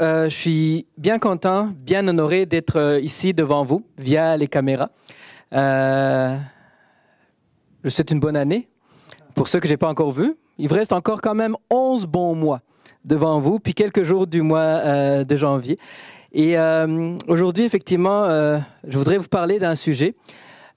Euh, je suis bien content, bien honoré d'être euh, ici devant vous via les caméras. Euh, je souhaite une bonne année. Pour ceux que je n'ai pas encore vus, il vous reste encore quand même 11 bons mois devant vous, puis quelques jours du mois de janvier. Et aujourd'hui, effectivement, je voudrais vous parler d'un sujet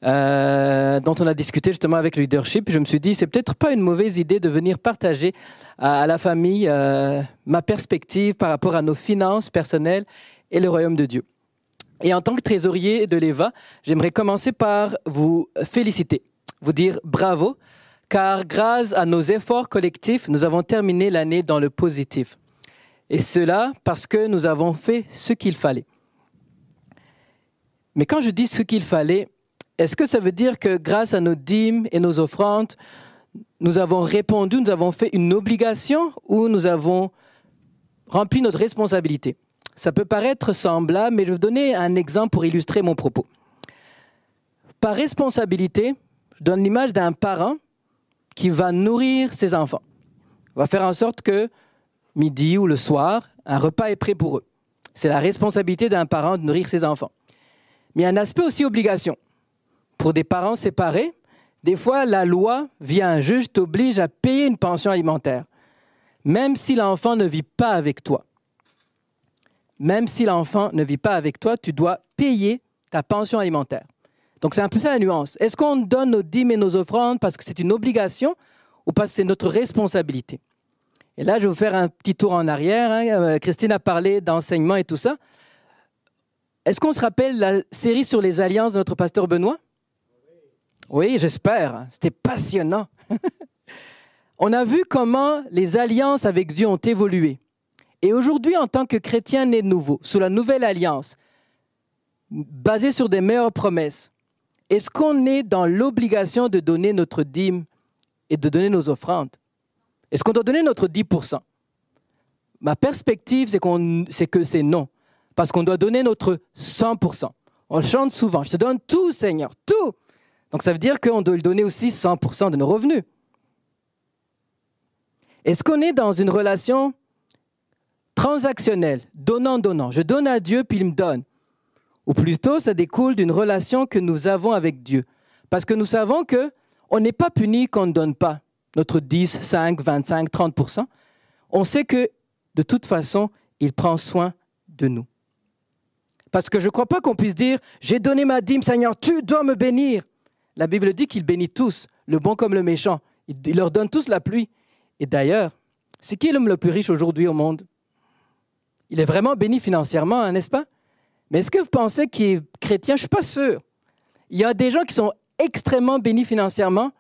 euh, dont on a discuté justement avec le leadership. Je me suis dit, c'est peut-être pas une mauvaise idée de venir partager à, la famille euh, ma perspective par rapport à nos finances personnelles et le royaume de Dieu. Et en tant que trésorier de l'EVA, j'aimerais commencer par vous féliciter, vous dire bravo, car grâce à nos efforts collectifs, nous avons terminé l'année dans le positif. Et cela parce que nous avons fait ce qu'il fallait. Mais quand je dis ce qu'il fallait, est-ce que ça veut dire que grâce à nos dîmes et nos offrandes, nous avons répondu, nous avons fait une obligation ou nous avons rempli notre responsabilité? Ça peut paraître semblable, mais je vais vous donner un exemple pour illustrer mon propos. Par responsabilité, je donne l'image d'un parent qui va nourrir ses enfants. Il va faire en sorte que midi ou le soir, un repas est prêt pour eux. C'est la responsabilité d'un parent de nourrir ses enfants. Mais il y a un aspect aussi obligation pour des parents séparés, des fois, la loi, via un juge, t'oblige à payer une pension alimentaire, même si l'enfant ne vit pas avec toi. Même si l'enfant ne vit pas avec toi, tu dois payer ta pension alimentaire. Donc, c'est un peu ça la nuance. Est-ce qu'on donne nos dîmes et nos offrandes parce que c'est une obligation ou parce que c'est notre responsabilité? Et là, je vais vous faire un petit tour en arrière. Hein. Euh, Christine a parlé d'enseignement et tout ça. Est-ce qu'on se rappelle la série sur les alliances de notre pasteur Benoît? Oui, j'espère. C'était passionnant. On a vu comment les alliances avec Dieu ont évolué. Et aujourd'hui, en tant que chrétien né de nouveau, sous la nouvelle alliance, basée sur des meilleures promesses, est-ce qu'on est dans l'obligation de donner notre dîme et de donner nos offrandes? Est-ce qu'on doit donner notre 10%? Ma perspective, c'est, que c'est non. Parce qu'on doit donner notre 100%. On chante souvent. Je te donne tout, Seigneur, tout. Donc ça veut dire qu'on doit lui donner aussi 100% de nos revenus. Est-ce qu'on est dans une relation transactionnelle, donnant-donnant Je donne à Dieu, puis il me donne? Ou plutôt, ça découle d'une relation que nous avons avec Dieu? Parce que nous savons que on n'est pas puni quand on ne donne pas notre 10, 5, 25, 30%. On sait que de toute façon, il prend soin de nous. Parce que je ne crois pas qu'on puisse dire, j'ai donné ma dîme, Seigneur, tu dois me bénir. La Bible dit qu'il bénit tous, le bon comme le méchant. Il leur donne tous la pluie. Et d'ailleurs, c'est qui l'homme le plus riche aujourd'hui au monde? Il est vraiment béni financièrement, hein, n'est-ce pas? Mais est-ce que vous pensez qu'il est chrétien? Je ne suis pas sûr. Il y a des gens qui sont extrêmement bénis financièrement,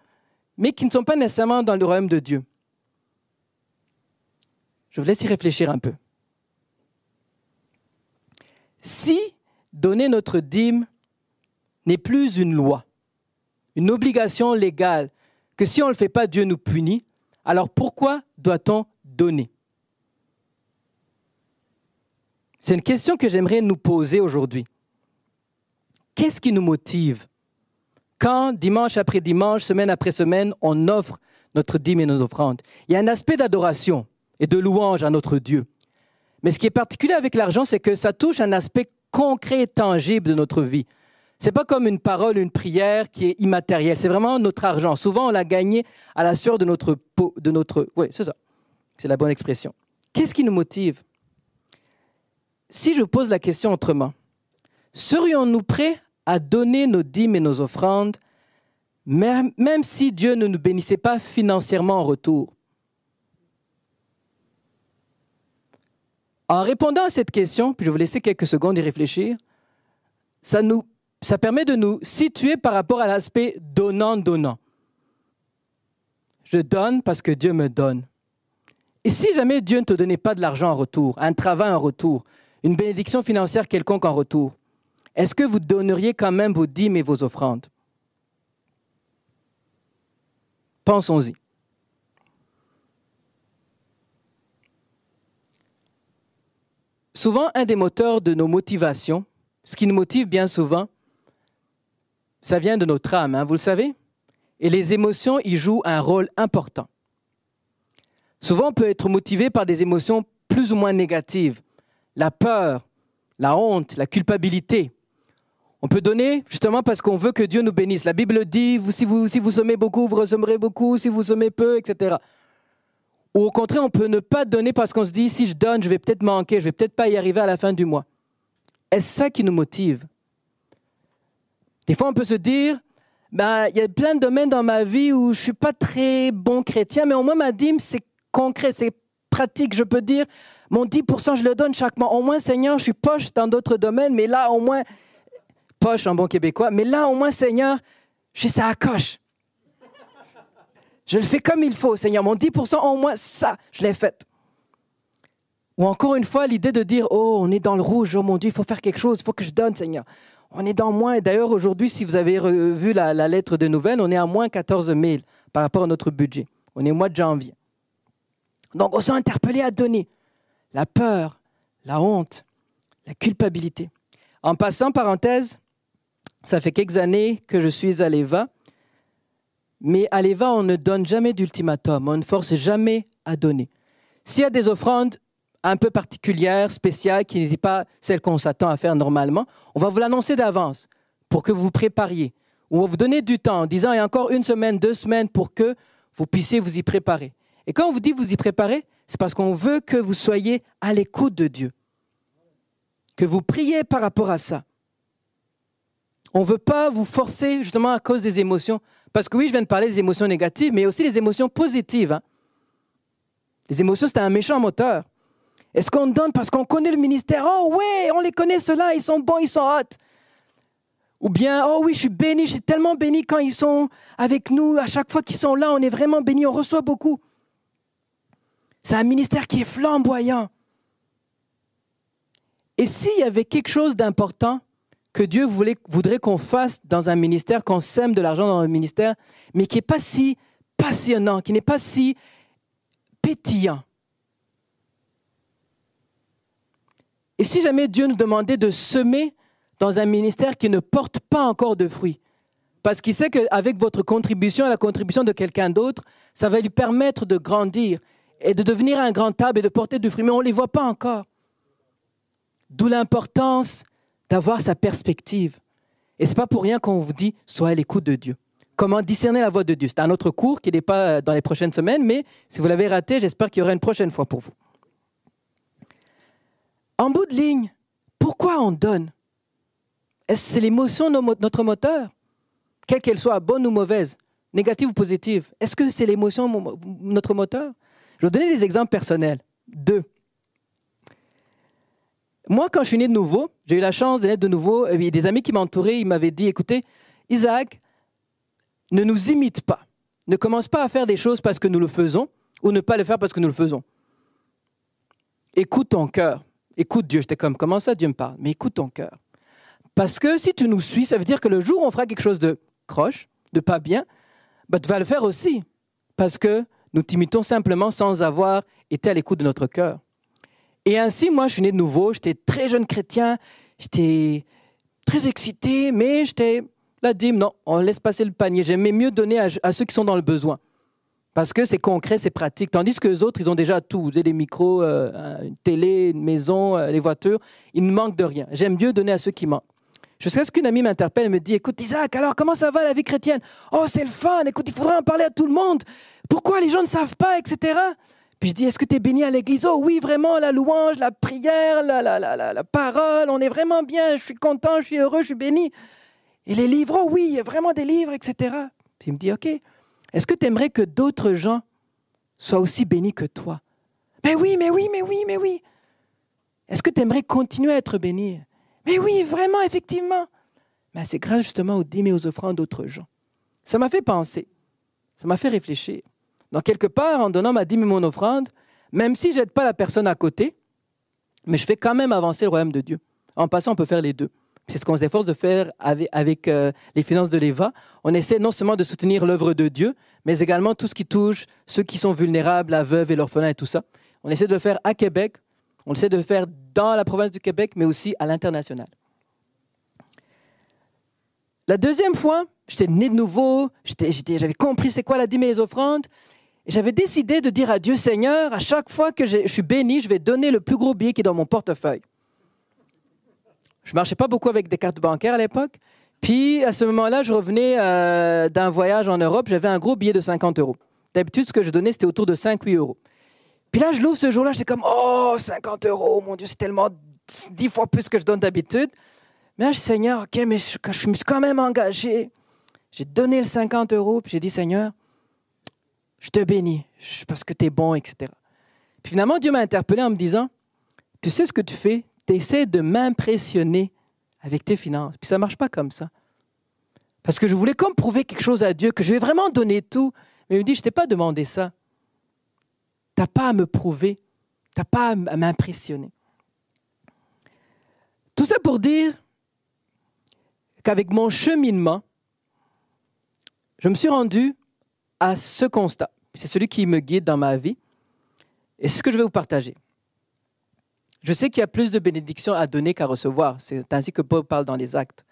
mais qui ne sont pas nécessairement dans le royaume de Dieu. Je vous laisse y réfléchir un peu. Si donner notre dîme n'est plus une loi, une obligation légale, que si on ne le fait pas, Dieu nous punit, alors pourquoi doit-on donner? C'est une question que j'aimerais nous poser aujourd'hui. Qu'est-ce qui nous motive quand, dimanche après dimanche, semaine après semaine, on offre notre dîme et nos offrandes? Il y a un aspect d'adoration et de louange à notre Dieu. Mais ce qui est particulier avec l'argent, c'est que ça touche un aspect concret et tangible de notre vie. C'est pas comme une parole, une prière qui est immatérielle. C'est vraiment notre argent. Souvent, on l'a gagné à la sueur de notre peau, de notre. Oui, c'est ça. C'est la bonne expression. Qu'est-ce qui nous motive? Si je pose la question autrement, serions-nous prêts à donner nos dîmes et nos offrandes, même, même si Dieu ne nous bénissait pas financièrement en retour? En répondant à cette question, puis je vais vous laisser quelques secondes y réfléchir, ça nous ça permet de nous situer par rapport à l'aspect donnant-donnant. Je donne parce que Dieu me donne. Et si jamais Dieu ne te donnait pas de l'argent en retour, un travail en retour, une bénédiction financière quelconque en retour, est-ce que vous donneriez quand même vos dîmes et vos offrandes? Pensons-y. Souvent, un des moteurs de nos motivations, ce qui nous motive bien souvent, ça vient de notre âme, hein, vous le savez? Et les émotions y jouent un rôle important. Souvent, on peut être motivé par des émotions plus ou moins négatives. La peur, la honte, la culpabilité. On peut donner justement parce qu'on veut que Dieu nous bénisse. La Bible dit, si vous, si beaucoup, vous recevrez beaucoup, si vous semez peu, etc. Ou au contraire, on peut ne pas donner parce qu'on se dit, si je donne, je vais peut-être manquer, je vais peut-être pas y arriver à la fin du mois. Est-ce ça qui nous motive? Des fois, on peut se dire, ben, il y a plein de domaines dans ma vie où je suis pas très bon chrétien, mais au moins ma dîme, c'est concret, c'est pratique. Je peux dire, mon 10%, je le donne chaque mois. Au moins, Seigneur, je suis poche dans d'autres domaines, mais là, au moins, poche en bon québécois, mais là, au moins, Seigneur, je suis ça à coche. Je le fais comme il faut, Seigneur. Mon 10%, au moins, ça, je l'ai fait. Ou encore une fois, l'idée de dire, oh, on est dans le rouge, oh mon Dieu, il faut faire quelque chose, il faut que je donne, Seigneur. On est dans moins. D'ailleurs, aujourd'hui, si vous avez vu la, la, lettre de nouvelles, on est à moins 14 000 par rapport à notre budget. On est au mois de janvier. Donc, on s'est interpellé à donner. La peur, la honte, la culpabilité. En passant, parenthèse, ça fait quelques années que je suis à l'EVA. Mais à l'EVA, on ne donne jamais d'ultimatum, on ne force jamais à donner. S'il y a des offrandes un peu particulières, spéciales, qui n'étaient pas celles qu'on s'attend à faire normalement, on va vous l'annoncer d'avance pour que vous vous prépariez. On va vous donner du temps en disant il y a encore une semaine, deux semaines pour que vous puissiez vous y préparer. Et quand on vous dit vous y préparer, c'est parce qu'on veut que vous soyez à l'écoute de Dieu, que vous priez par rapport à ça. On ne veut pas vous forcer justement à cause des émotions. Parce que oui, je viens de parler des émotions négatives, mais aussi les émotions positives. Hein. Les émotions, c'est un méchant moteur. Est-ce qu'on donne parce qu'on connaît le ministère? Oh oui, on les connaît, ceux-là, ils sont bons, ils sont hot. Ou bien, oh oui, je suis béni, je suis tellement béni quand ils sont avec nous. À chaque fois qu'ils sont là, on est vraiment béni, on reçoit beaucoup. C'est un ministère qui est flamboyant. Et s'il y avait quelque chose d'important que Dieu voudrait qu'on fasse dans un ministère, qu'on sème de l'argent dans un ministère, mais qui n'est pas si passionnant, qui n'est pas si pétillant. Et si jamais Dieu nous demandait de semer dans un ministère qui ne porte pas encore de fruits, parce qu'il sait qu'avec votre contribution et la contribution de quelqu'un d'autre, ça va lui permettre de grandir et de devenir un grand table et de porter du fruit, mais on ne les voit pas encore. D'où l'importance d'avoir sa perspective. Et ce n'est pas pour rien qu'on vous dit, sois à l'écoute de Dieu. Comment discerner la voix de Dieu? C'est un autre cours qui n'est pas dans les prochaines semaines, mais si vous l'avez raté, j'espère qu'il y aura une prochaine fois pour vous. En bout de ligne, pourquoi on donne? Est-ce c'est l'émotion notre moteur? Quelle qu'elle soit, bonne ou mauvaise, négative ou positive Est-ce que c'est l'émotion notre moteur? Je vais vous donner des exemples personnels. Deux. Moi, quand je suis né de nouveau, j'ai eu la chance de naître de nouveau. Et des amis qui m'entouraient, ils m'avaient dit, écoutez, Isaac, ne nous imite pas. Ne commence pas à faire des choses parce que nous le faisons ou ne pas le faire parce que nous le faisons. Écoute ton cœur. Écoute Dieu. J'étais comme, comment ça Dieu me parle? Mais écoute ton cœur. Parce que si tu nous suis, ça veut dire que le jour où on fera quelque chose de croche, de pas bien, bah, tu vas le faire aussi. Parce que nous t'imitons simplement sans avoir été à l'écoute de notre cœur. Et ainsi, moi, je suis né de nouveau, j'étais très jeune chrétien, j'étais très excité, mais j'étais la dîme, non, on laisse passer le panier. J'aimais mieux donner à, ceux qui sont dans le besoin. Parce que c'est concret, c'est pratique. Tandis que les autres, ils ont déjà tout. Vous avez des micros, euh, une télé, une maison, euh, les voitures. Ils ne manquent de rien. J'aime mieux donner à ceux qui manquent. Jusqu'à ce qu'une amie m'interpelle et me dit Écoute, Isaac, alors comment ça va la vie chrétienne? Oh, c'est le fun. Écoute, il faudrait en parler à tout le monde. Pourquoi les gens ne savent pas, etc. Puis je dis, est-ce que tu es béni à l'église? Oh oui, vraiment, la louange, la prière, la, la, la, la, parole, on est vraiment bien, je suis content, je suis heureux, je suis béni. Et les livres, oh oui, il y a vraiment des livres, etc. Puis il me dit, OK, est-ce que tu aimerais que d'autres gens soient aussi bénis que toi? Mais oui, mais oui, mais oui, mais oui. Est-ce que tu aimerais continuer à être béni? Mais oui, vraiment, effectivement. Mais c'est grâce justement aux dîmes et aux offrandes d'autres gens. Ça m'a fait penser, ça m'a fait réfléchir. Donc, quelque part, en donnant ma dîme et mon offrande, même si je n'aide pas la personne à côté, mais je fais quand même avancer le royaume de Dieu. En passant, on peut faire les deux. C'est ce qu'on s'efforce de faire avec, euh, les finances de l'EVA. On essaie non seulement de soutenir l'œuvre de Dieu, mais également tout ce qui touche ceux qui sont vulnérables, la veuve et l'orphelin et tout ça. On essaie de le faire à Québec, on essaie de le faire dans la province du Québec, mais aussi à l'international. La deuxième fois, j'étais né de nouveau, j'avais compris c'est quoi la dîme et les offrandes, et j'avais décidé de dire à Dieu, Seigneur, à chaque fois que je suis béni, je vais donner le plus gros billet qui est dans mon portefeuille. Je marchais pas beaucoup avec des cartes bancaires à l'époque. Puis à ce moment-là, je revenais euh, d'un voyage en Europe. J'avais un gros billet de 50 euros. D'habitude, ce que je donnais, c'était autour de 5-8 euros. Puis là, je l'ouvre ce jour-là, j'étais comme, oh, 50 euros, mon Dieu, c'est tellement 10 fois plus que je donne d'habitude. Mais là, je dis, Seigneur, ok, mais je, je me suis quand même engagé. J'ai donné le 50 euros, puis j'ai dit, Seigneur, je te bénis parce que tu es bon, etc. Puis finalement, Dieu m'a interpellé en me disant, tu sais ce que tu fais tu essaies de m'impressionner avec tes finances. Puis ça ne marche pas comme ça. Parce que je voulais comme prouver quelque chose à Dieu, que je vais vraiment donner tout. Mais il me dit, je ne t'ai pas demandé ça. Tu n'as pas à me prouver. Tu n'as pas à m'impressionner. Tout ça pour dire qu'avec mon cheminement, je me suis rendu à ce constat. C'est celui qui me guide dans ma vie. Et c'est ce que je vais vous partager. Je sais qu'il y a plus de bénédictions à donner qu'à recevoir. C'est ainsi que Paul parle dans les actes.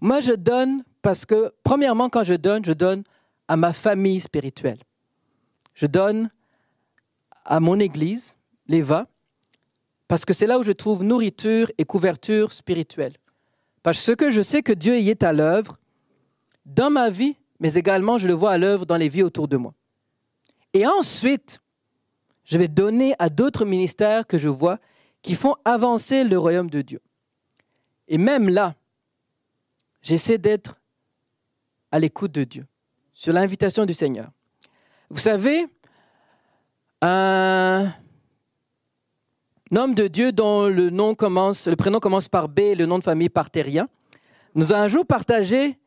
Moi, je donne parce que, premièrement, quand je donne, je donne à ma famille spirituelle. Je donne à mon église, l'EVA, parce que c'est là où je trouve nourriture et couverture spirituelle. Parce que je sais que Dieu y est à l'œuvre dans ma vie, mais également je le vois à l'œuvre dans les vies autour de moi. Et ensuite, je vais donner à d'autres ministères que je vois qui font avancer le royaume de Dieu. Et même là, j'essaie d'être à l'écoute de Dieu, sur l'invitation du Seigneur. Vous savez, un homme de Dieu dont le, nom commence, le prénom commence par B et le nom de famille par Terrien, nous a un jour partagé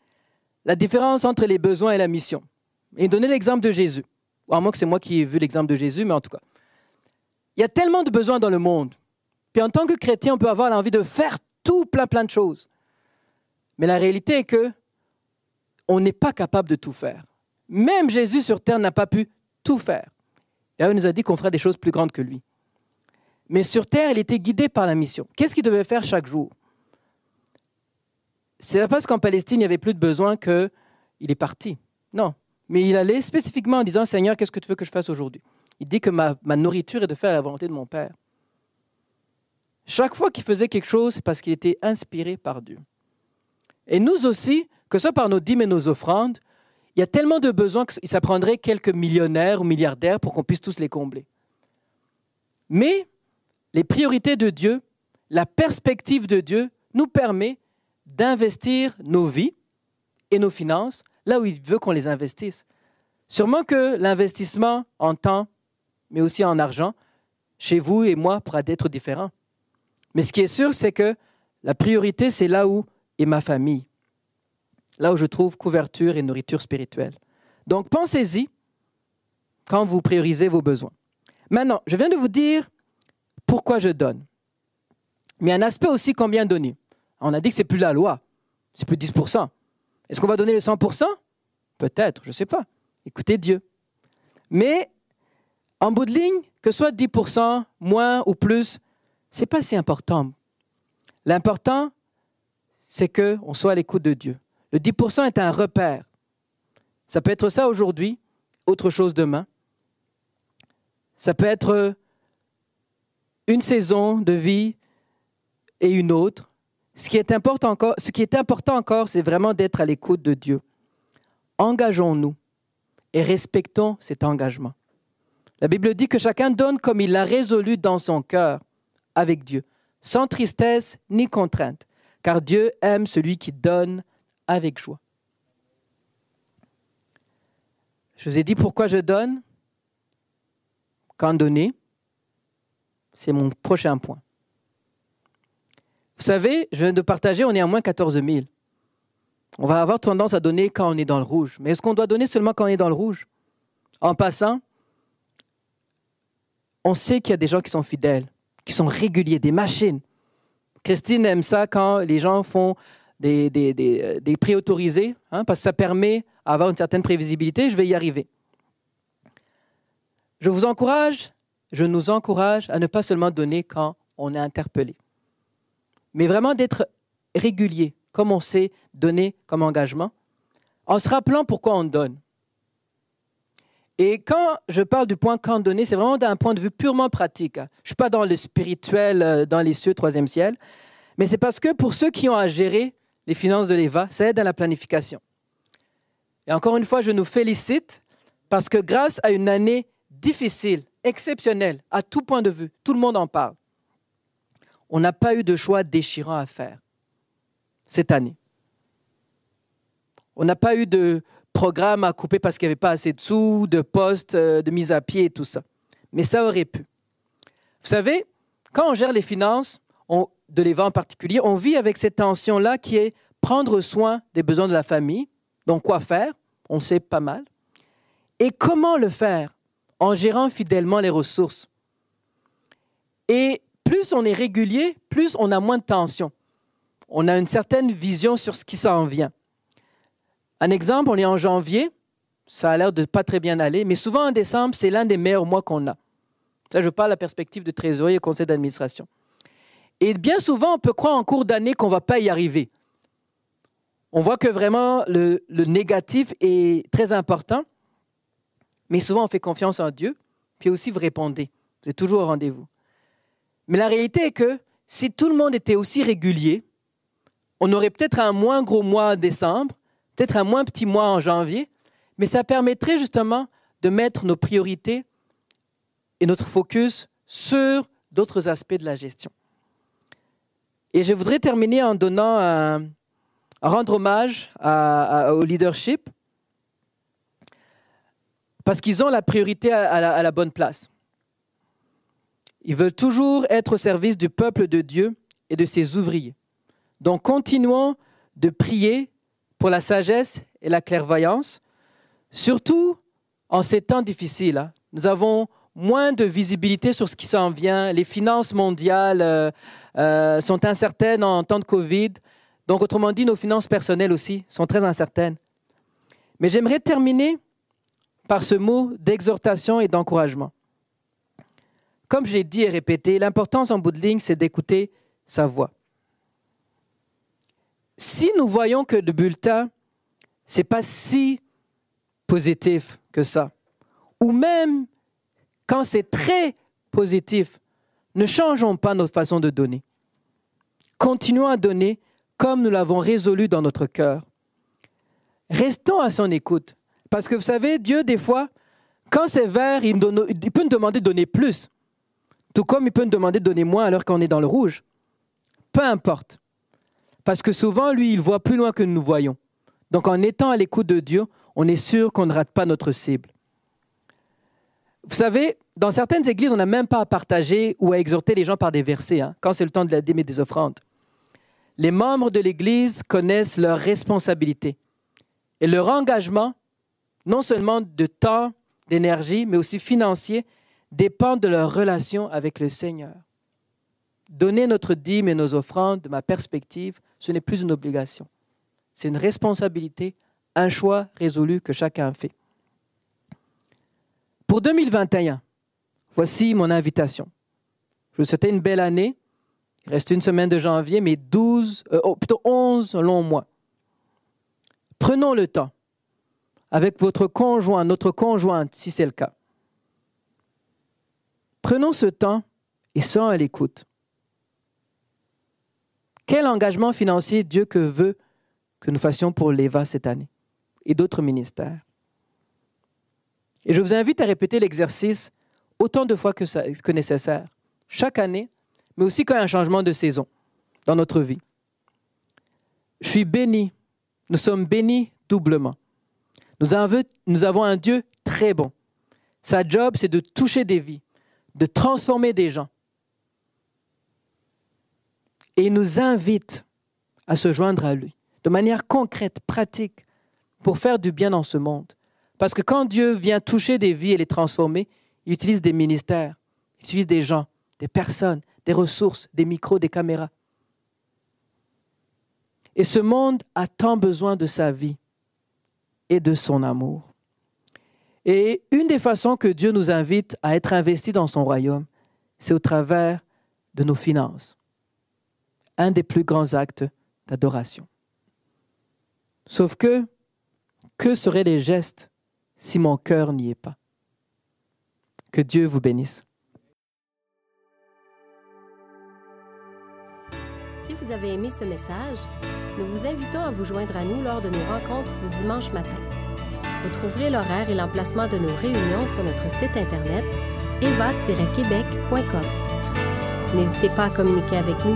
la différence entre les besoins et la mission. Et donné l'exemple de Jésus. À moins que c'est moi qui ai vu l'exemple de Jésus, mais en tout cas. Il y a tellement de besoins dans le monde. Puis en tant que chrétien, on peut avoir l'envie de faire tout, plein, plein de choses. Mais la réalité est que on n'est pas capable de tout faire. Même Jésus sur terre n'a pas pu tout faire. D'ailleurs, il nous a dit qu'on ferait des choses plus grandes que lui. Mais sur terre, il était guidé par la mission. Qu'est-ce qu'il devait faire chaque jour? C'est pas parce qu'en Palestine, il n'y avait plus de besoin qu'il est parti. Non. Mais il allait spécifiquement en disant Seigneur, qu'est-ce que tu veux que je fasse aujourd'hui? Il dit que ma, ma nourriture est de faire la volonté de mon Père. Chaque fois qu'il faisait quelque chose, c'est parce qu'il était inspiré par Dieu. Et nous aussi, que ce soit par nos dîmes et nos offrandes, il y a tellement de besoins que ça prendrait quelques millionnaires ou milliardaires pour qu'on puisse tous les combler. Mais les priorités de Dieu, la perspective de Dieu nous permet d'investir nos vies et nos finances là où il veut qu'on les investisse. Sûrement que l'investissement en temps, mais aussi en argent, chez vous et moi pourra être différent. Mais ce qui est sûr, c'est que la priorité, c'est là où est ma famille, là où je trouve couverture et nourriture spirituelle. Donc pensez-y quand vous priorisez vos besoins. Maintenant, je viens de vous dire pourquoi je donne. Mais un aspect aussi combien donner. On a dit que c'est plus la loi, c'est plus 10%. Est-ce qu'on va donner le 100% Peut-être, je ne sais pas. Écoutez Dieu. Mais en bout de ligne, que ce soit 10%, moins ou plus, n'est pas si important. L'important, c'est qu'on soit à l'écoute de Dieu. Le 10% est un repère. Ça peut être ça aujourd'hui, autre chose demain. Ça peut être une saison de vie et une autre. Ce qui est important encore, ce qui est important encore, c'est vraiment d'être à l'écoute de Dieu. Engageons-nous et respectons cet engagement. La Bible dit que chacun donne comme il l'a résolu dans son cœur avec Dieu, sans tristesse ni contrainte, car Dieu aime celui qui donne avec joie. Je vous ai dit pourquoi je donne. Quand donner, c'est mon prochain point. Vous savez, je viens de partager, on est à moins 14 000. On va avoir tendance à donner quand on est dans le rouge. Mais est-ce qu'on doit donner seulement quand on est dans le rouge? En passant, on sait qu'il y a des gens qui sont fidèles qui sont réguliers, des machines. Christine aime ça quand les gens font des, des, des prix autorisés, hein, parce que ça permet d'avoir une certaine prévisibilité. Je vais y arriver. Je vous encourage, je nous encourage à ne pas seulement donner quand on est interpellé, mais vraiment d'être régulier, comme on sait donner comme engagement, en se rappelant pourquoi on donne. Et quand je parle du point donner, c'est vraiment d'un point de vue purement pratique. Je ne suis pas dans le spirituel, euh, dans les cieux, troisième ciel, mais c'est parce que pour ceux qui ont à gérer les finances de l'EVA, ça aide à la planification. Et encore une fois, je nous félicite parce que grâce à une année difficile, exceptionnelle, à tout point de vue, tout le monde en parle, on n'a pas eu de choix déchirant à faire cette année. On n'a pas eu de programme à couper parce qu'il n'y avait pas assez de sous, de postes, euh, de mise à pied et tout ça. Mais ça aurait pu. Vous savez, quand on gère les finances, de l'Éva en particulier, on vit avec cette tension-là qui est prendre soin des besoins de la famille. Donc, quoi faire On sait pas mal. Et comment le faire? En gérant fidèlement les ressources. Et plus on est régulier, plus on a moins de tension. On a une certaine vision sur ce qui s'en vient. Un exemple, on est en janvier, ça a l'air de pas très bien aller, mais souvent en décembre, c'est l'un des meilleurs mois qu'on a. Ça, je parle à la perspective de trésorier et conseil d'administration. Et bien souvent, on peut croire en cours d'année qu'on ne va pas y arriver. On voit que vraiment le, le, négatif est très important, mais souvent on fait confiance en Dieu, puis aussi vous répondez. Vous êtes toujours au rendez-vous. Mais la réalité est que si tout le monde était aussi régulier, on aurait peut-être un moins gros mois en décembre, peut-être un moins petit mois en janvier, mais ça permettrait justement de mettre nos priorités et notre focus sur d'autres aspects de la gestion. Et je voudrais terminer en donnant un, rendre hommage au leadership parce qu'ils ont la priorité à la, bonne place. Ils veulent toujours être au service du peuple de Dieu et de ses ouvriers. Donc continuons de prier pour la sagesse et la clairvoyance, surtout en ces temps difficiles. Hein. Nous avons moins de visibilité sur ce qui s'en vient. Les finances mondiales euh, euh, sont incertaines en temps de Covid. Donc, autrement dit, nos finances personnelles aussi sont très incertaines. Mais j'aimerais terminer par ce mot d'exhortation et d'encouragement. Comme je l'ai dit et répété, l'importance en bout de ligne, c'est d'écouter sa voix si nous voyons que le bulletin, c'est pas si positif que ça, ou même quand c'est très positif, ne changeons pas notre façon de donner. Continuons à donner comme nous l'avons résolu dans notre cœur. Restons à son écoute. Parce que vous savez, Dieu, des fois, quand c'est vert, il peut nous demander de donner plus. Tout comme il peut nous demander de donner moins alors qu'on est dans le rouge. Peu importe. Parce que souvent, lui, il voit plus loin que nous voyons. Donc en étant à l'écoute de Dieu, on est sûr qu'on ne rate pas notre cible. Vous savez, dans certaines églises, on n'a même pas à partager ou à exhorter les gens par des versets, hein, quand c'est le temps de la dîme des offrandes. Les membres de l'Église connaissent leurs responsabilités et leur engagement, non seulement de temps, d'énergie, mais aussi financier, dépend de leur relation avec le Seigneur. Donner notre dîme et nos offrandes, de ma perspective, ce n'est plus une obligation. C'est une responsabilité, un choix résolu que chacun fait. Pour 2021, voici mon invitation. Je vous souhaite une belle année. Il reste une semaine de janvier, mais 12, euh, plutôt 11 longs mois. Prenons le temps avec votre conjoint, notre conjointe, si c'est le cas. Prenons ce temps et soyons à l'écoute. Quel engagement financier Dieu que veut que nous fassions pour l'EVA cette année et d'autres ministères? Et je vous invite à répéter l'exercice autant de fois que, nécessaire, chaque année, mais aussi quand il y a un changement de saison dans notre vie. Je suis béni, nous sommes bénis doublement. Nous avons un Dieu très bon. Sa job, c'est de toucher des vies, de transformer des gens. Et il nous invite à se joindre à lui de manière concrète, pratique, pour faire du bien dans ce monde. Parce que quand Dieu vient toucher des vies et les transformer, il utilise des ministères, il utilise des gens, des personnes, des ressources, des micros, des caméras. Et ce monde a tant besoin de sa vie et de son amour. Et une des façons que Dieu nous invite à être investis dans son royaume, c'est au travers de nos finances. Un des plus grands actes d'adoration. Sauf que, que seraient les gestes si mon cœur n'y est pas? Que Dieu vous bénisse. Si vous avez aimé ce message, nous vous invitons à vous joindre à nous lors de nos rencontres du dimanche matin. Vous trouverez l'horaire et l'emplacement de nos réunions sur notre site internet eva-québec.com. N'hésitez pas à communiquer avec nous